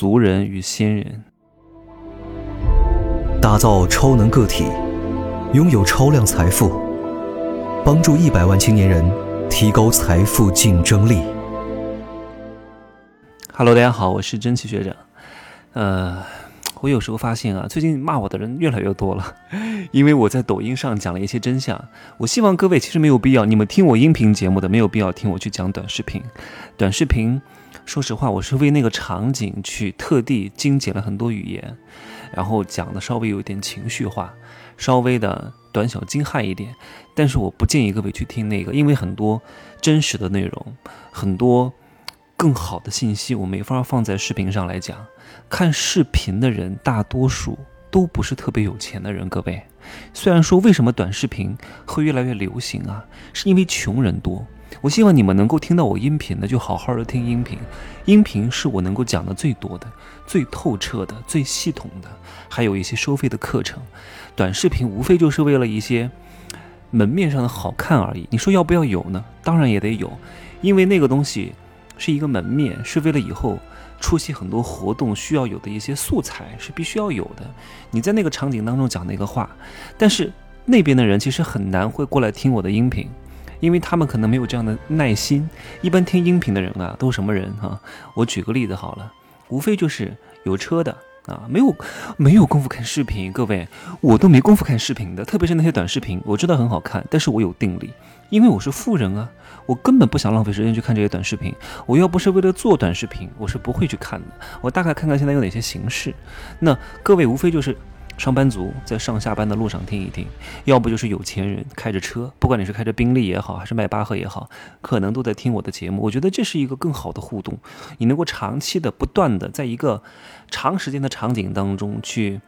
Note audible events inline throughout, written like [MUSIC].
俗人与新人。打造超能个体，拥有超量财富，帮助一百万青年人提高财富竞争力。Hello，大家好，我是真奇学长。呃，我有时候发现啊，最近骂我的人越来越多了，[LAUGHS] 因为我在抖音上讲了一些真相。我希望各位其实没有必要，你们听我音频节目的没有必要听我去讲短视频。短视频，说实话，我是为那个场景去特地精简了很多语言。然后讲的稍微有点情绪化，稍微的短小精悍一点，但是我不建议各位去听那个，因为很多真实的内容，很多更好的信息，我没法放在视频上来讲。看视频的人大多数都不是特别有钱的人，各位。虽然说为什么短视频会越来越流行啊，是因为穷人多。我希望你们能够听到我音频的，就好好的听音频。音频是我能够讲的最多的、最透彻的、最系统的，还有一些收费的课程。短视频无非就是为了一些门面上的好看而已。你说要不要有呢？当然也得有，因为那个东西是一个门面，是为了以后出席很多活动需要有的一些素材，是必须要有的。你在那个场景当中讲那个话，但是那边的人其实很难会过来听我的音频。因为他们可能没有这样的耐心。一般听音频的人啊，都什么人哈？我举个例子好了，无非就是有车的啊，没有没有功夫看视频。各位，我都没功夫看视频的，特别是那些短视频，我知道很好看，但是我有定力，因为我是富人啊，我根本不想浪费时间去看这些短视频。我要不是为了做短视频，我是不会去看的。我大概看看现在有哪些形式。那各位无非就是。上班族在上下班的路上听一听，要不就是有钱人开着车，不管你是开着宾利也好，还是迈巴赫也好，可能都在听我的节目。我觉得这是一个更好的互动，你能够长期的、不断的在一个长时间的场景当中去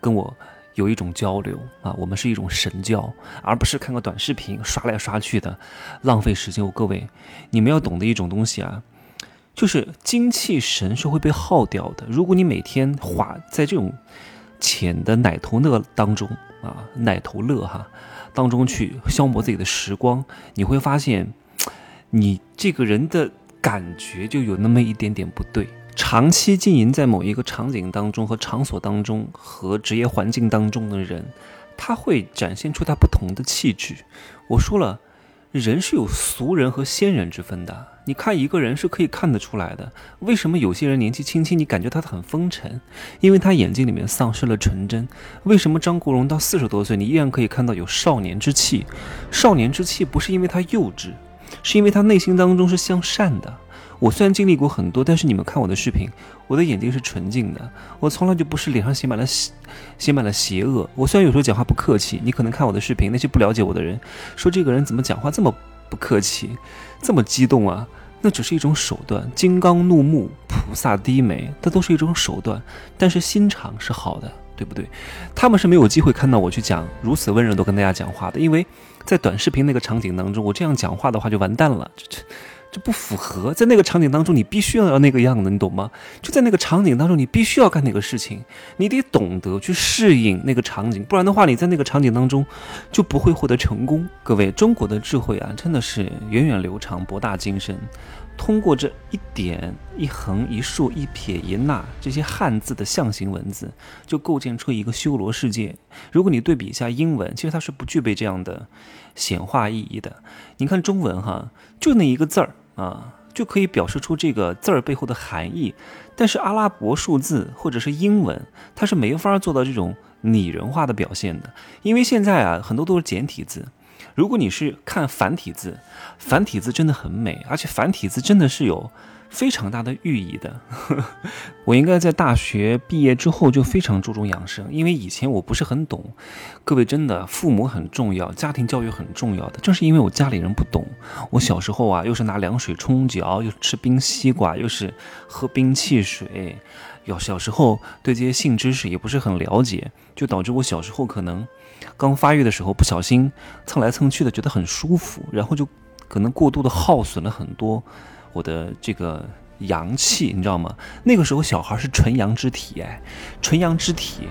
跟我有一种交流啊，我们是一种神交，而不是看个短视频刷来刷去的浪费时间。各位，你们要懂得一种东西啊，就是精气神是会被耗掉的。如果你每天花在这种。浅的奶头乐当中啊，奶头乐哈当中去消磨自己的时光，你会发现，你这个人的感觉就有那么一点点不对。长期经营在某一个场景当中和场所当中和职业环境当中的人，他会展现出他不同的气质。我说了。人是有俗人和仙人之分的。你看一个人是可以看得出来的。为什么有些人年纪轻轻，你感觉他很风尘？因为他眼睛里面丧失了纯真。为什么张国荣到四十多岁，你依然可以看到有少年之气？少年之气不是因为他幼稚，是因为他内心当中是向善的。我虽然经历过很多，但是你们看我的视频，我的眼睛是纯净的，我从来就不是脸上写满了写写满了邪恶。我虽然有时候讲话不客气，你可能看我的视频，那些不了解我的人说这个人怎么讲话这么不客气，这么激动啊？那只是一种手段，金刚怒目，菩萨低眉，这都是一种手段，但是心肠是好的，对不对？他们是没有机会看到我去讲如此温柔的跟大家讲话的，因为在短视频那个场景当中，我这样讲话的话就完蛋了。这这。不符合在那个场景当中，你必须要要那个样子，你懂吗？就在那个场景当中，你必须要干那个事情，你得懂得去适应那个场景，不然的话，你在那个场景当中就不会获得成功。各位，中国的智慧啊，真的是源远流长、博大精深。通过这一点、一横、一竖、一撇、一捺这些汉字的象形文字，就构建出一个修罗世界。如果你对比一下英文，其实它是不具备这样的显化意义的。你看中文哈，就那一个字儿啊，就可以表示出这个字儿背后的含义。但是阿拉伯数字或者是英文，它是没法做到这种拟人化的表现的，因为现在啊，很多都是简体字。如果你是看繁体字，繁体字真的很美，而且繁体字真的是有非常大的寓意的。[LAUGHS] 我应该在大学毕业之后就非常注重养生，因为以前我不是很懂。各位真的，父母很重要，家庭教育很重要的。正是因为我家里人不懂，我小时候啊，又是拿凉水冲脚，又吃冰西瓜，又是喝冰汽水。小小时候对这些性知识也不是很了解，就导致我小时候可能刚发育的时候不小心蹭来蹭去的，觉得很舒服，然后就可能过度的耗损了很多我的这个阳气，你知道吗？那个时候小孩是纯阳之体，哎，纯阳之体，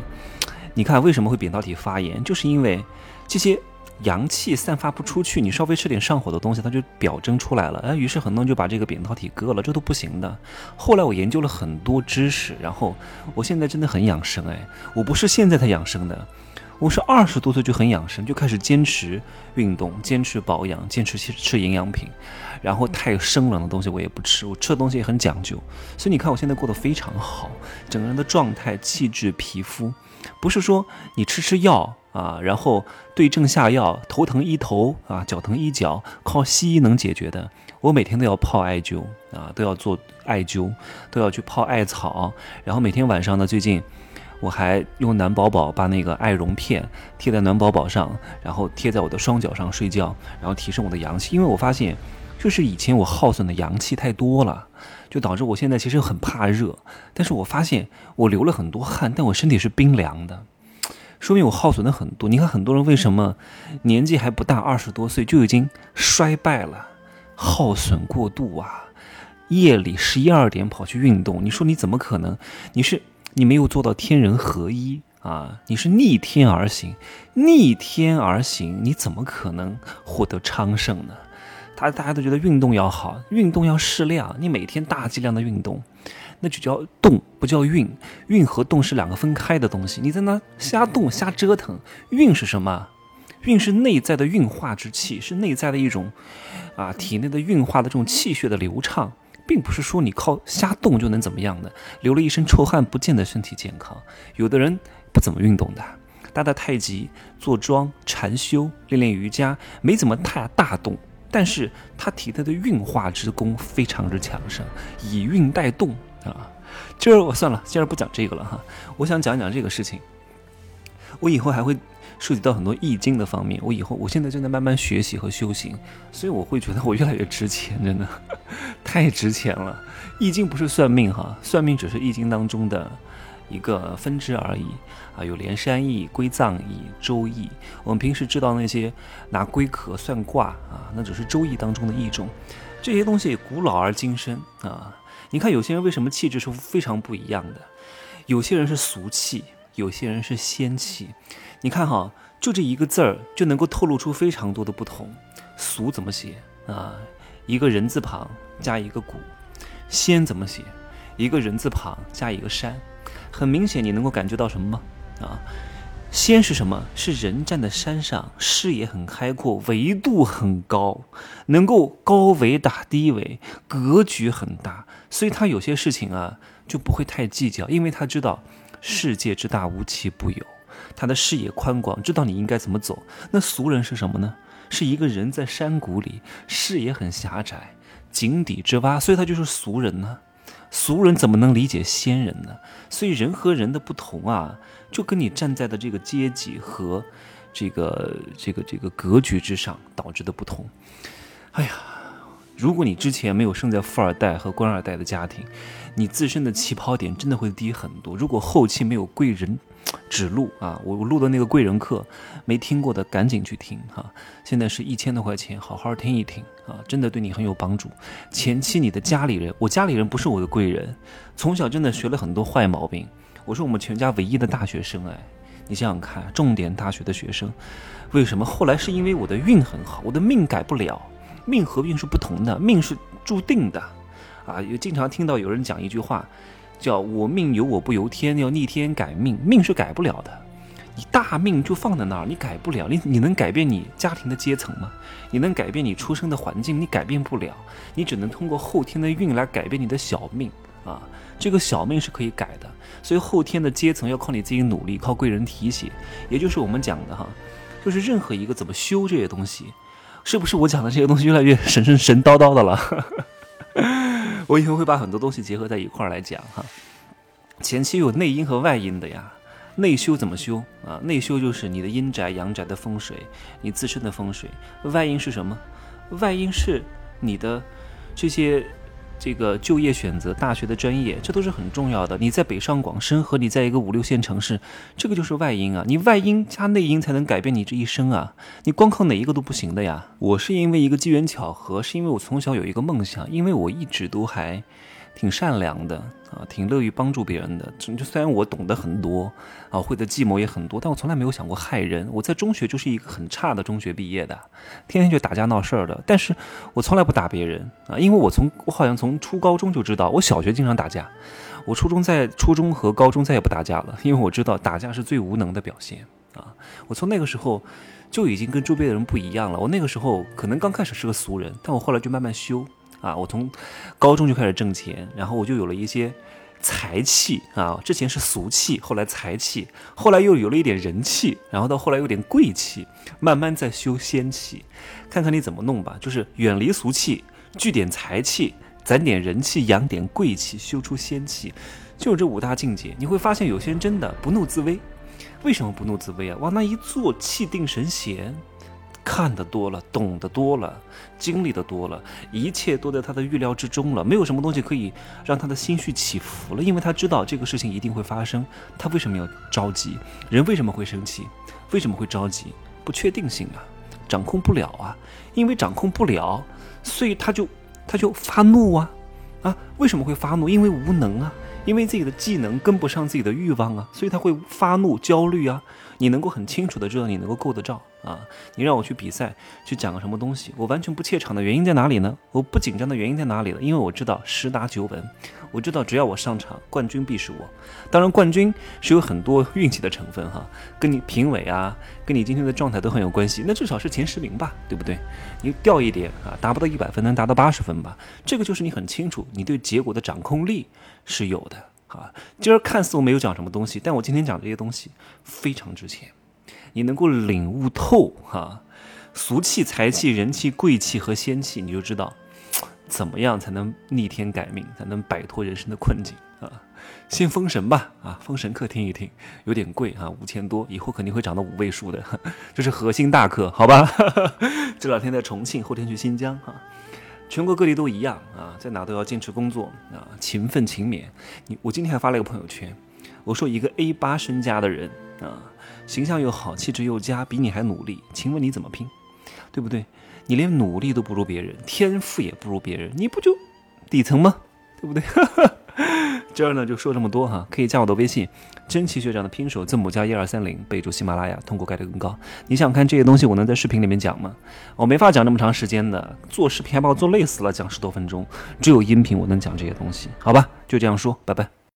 你看为什么会扁桃体发炎，就是因为这些阳气散发不出去，你稍微吃点上火的东西，它就表征出来了。哎，于是很多人就把这个扁桃体割了，这都不行的。后来我研究了很多知识，然后我现在真的很养生。哎，我不是现在才养生的，我是二十多岁就很养生，就开始坚持运动，坚持保养，坚持吃吃营养品，然后太生冷的东西我也不吃，我吃的东西也很讲究。所以你看我现在过得非常好，整个人的状态、气质、皮肤，不是说你吃吃药。啊，然后对症下药，头疼医头啊，脚疼医脚，靠西医能解决的，我每天都要泡艾灸啊，都要做艾灸，都要去泡艾草，然后每天晚上呢，最近我还用暖宝宝把那个艾绒片贴在暖宝宝上，然后贴在我的双脚上睡觉，然后提升我的阳气，因为我发现就是以前我耗损的阳气太多了，就导致我现在其实很怕热，但是我发现我流了很多汗，但我身体是冰凉的。说明我耗损的很多。你看很多人为什么年纪还不大，二十多岁就已经衰败了，耗损过度啊！夜里十一二点跑去运动，你说你怎么可能？你是你没有做到天人合一啊！你是逆天而行，逆天而行，你怎么可能获得昌盛呢？他大家都觉得运动要好，运动要适量，你每天大剂量的运动。那就叫动，不叫运。运和动是两个分开的东西。你在那瞎动瞎折腾，运是什么？运是内在的运化之气，是内在的一种啊，体内的运化的这种气血的流畅，并不是说你靠瞎动就能怎么样的。流了一身臭汗，不见得身体健康。有的人不怎么运动的，打打太极、坐庄、禅修、练练瑜伽，没怎么太大动，但是他体内的运化之功非常之强盛，以运带动。啊，今儿我算了，今儿不讲这个了哈。我想讲讲这个事情。我以后还会涉及到很多易经的方面。我以后，我现在正在慢慢学习和修行，所以我会觉得我越来越值钱，真的 [LAUGHS] 太值钱了。易经不是算命哈，算命只是易经当中的一个分支而已啊。有连山易、归藏易、周易。我们平时知道那些拿龟壳算卦啊，那只是周易当中的一种。这些东西古老而精深啊。你看有些人为什么气质是非常不一样的？有些人是俗气，有些人是仙气。你看哈，就这一个字儿就能够透露出非常多的不同。俗怎么写啊？一个人字旁加一个古。仙怎么写？一个人字旁加一个山。很明显，你能够感觉到什么吗？啊？仙是什么？是人站在山上，视野很开阔，维度很高，能够高维打低维，格局很大，所以他有些事情啊就不会太计较，因为他知道世界之大无奇不有，他的视野宽广，知道你应该怎么走。那俗人是什么呢？是一个人在山谷里，视野很狭窄，井底之蛙，所以他就是俗人呢。俗人怎么能理解仙人呢？所以人和人的不同啊。就跟你站在的这个阶级和这个这个这个格局之上导致的不同。哎呀，如果你之前没有生在富二代和官二代的家庭，你自身的起跑点真的会低很多。如果后期没有贵人指路啊，我我录的那个贵人课没听过的赶紧去听哈。现在是一千多块钱，好好听一听啊，真的对你很有帮助。前期你的家里人，我家里人不是我的贵人，从小真的学了很多坏毛病。我是我们全家唯一的大学生哎，你想想看，重点大学的学生，为什么后来是因为我的运很好，我的命改不了，命和运是不同的，命是注定的，啊，也经常听到有人讲一句话，叫我命由我不由天，要逆天改命，命是改不了的，你大命就放在那儿，你改不了，你你能改变你家庭的阶层吗？你能改变你出生的环境？你改变不了，你只能通过后天的运来改变你的小命啊。这个小命是可以改的，所以后天的阶层要靠你自己努力，靠贵人提携，也就是我们讲的哈，就是任何一个怎么修这些东西，是不是我讲的这些东西越来越神神神叨叨的了？[LAUGHS] 我以后会把很多东西结合在一块儿来讲哈。前期有内因和外因的呀，内修怎么修啊？内修就是你的阴宅阳宅的风水，你自身的风水。外因是什么？外因是你的这些。这个就业选择大学的专业，这都是很重要的。你在北上广深和你在一个五六线城市，这个就是外因啊。你外因加内因才能改变你这一生啊。你光靠哪一个都不行的呀。我是因为一个机缘巧合，是因为我从小有一个梦想，因为我一直都还挺善良的啊，挺乐于帮助别人的。就虽然我懂得很多啊，会的计谋也很多，但我从来没有想过害人。我在中学就是一个很差的中学毕业的，天天就打架闹事儿的。但是我从来不打别人啊，因为我从我好像从初高中就知道，我小学经常打架，我初中在初中和高中再也不打架了，因为我知道打架是最无能的表现啊。我从那个时候就已经跟周边的人不一样了。我那个时候可能刚开始是个俗人，但我后来就慢慢修。啊，我从高中就开始挣钱，然后我就有了一些财气啊。之前是俗气，后来财气，后来又有了一点人气，然后到后来有点贵气，慢慢在修仙气。看看你怎么弄吧，就是远离俗气，聚点财气，攒点人气，养点贵气，修出仙气，就这五大境界。你会发现有些人真的不怒自威。为什么不怒自威啊？往那一坐，气定神闲。看得多了，懂得多了，经历的多了，一切都在他的预料之中了。没有什么东西可以让他的心绪起伏了，因为他知道这个事情一定会发生。他为什么要着急？人为什么会生气？为什么会着急？不确定性啊，掌控不了啊。因为掌控不了，所以他就他就发怒啊啊！为什么会发怒？因为无能啊，因为自己的技能跟不上自己的欲望啊，所以他会发怒、焦虑啊。你能够很清楚的知道你能够够得着啊？你让我去比赛去讲个什么东西，我完全不怯场的原因在哪里呢？我不紧张的原因在哪里呢？因为我知道十拿九稳，我知道只要我上场，冠军必是我。当然，冠军是有很多运气的成分哈，跟你评委啊，跟你今天的状态都很有关系。那至少是前十名吧，对不对？你掉一点啊，达不到一百分，能达到八十分吧？这个就是你很清楚，你对结果的掌控力是有的。啊，今儿看似我没有讲什么东西，但我今天讲这些东西非常值钱。你能够领悟透哈，俗气、财气、人气、贵气和仙气，你就知道怎么样才能逆天改命，才能摆脱人生的困境啊。先封神吧，啊，封神课听一听，有点贵啊，五千多，以后肯定会涨到五位数的，这是核心大课，好吧？[LAUGHS] 这两天在重庆，后天去新疆哈。全国各地都一样啊，在哪都要坚持工作啊，勤奋勤勉。你我今天还发了一个朋友圈，我说一个 A 八身家的人啊，形象又好，气质又佳，比你还努力，请问你怎么拼？对不对？你连努力都不如别人，天赋也不如别人，你不就底层吗？对不对？[LAUGHS] 这儿呢就说这么多哈，可以加我的微信，真奇学长的拼手字母加一二三零，备注喜马拉雅，通过概率更高。你想看这些东西，我能在视频里面讲吗？我没法讲那么长时间的，做视频还把我做累死了，讲十多分钟，只有音频我能讲这些东西，好吧？就这样说，拜拜。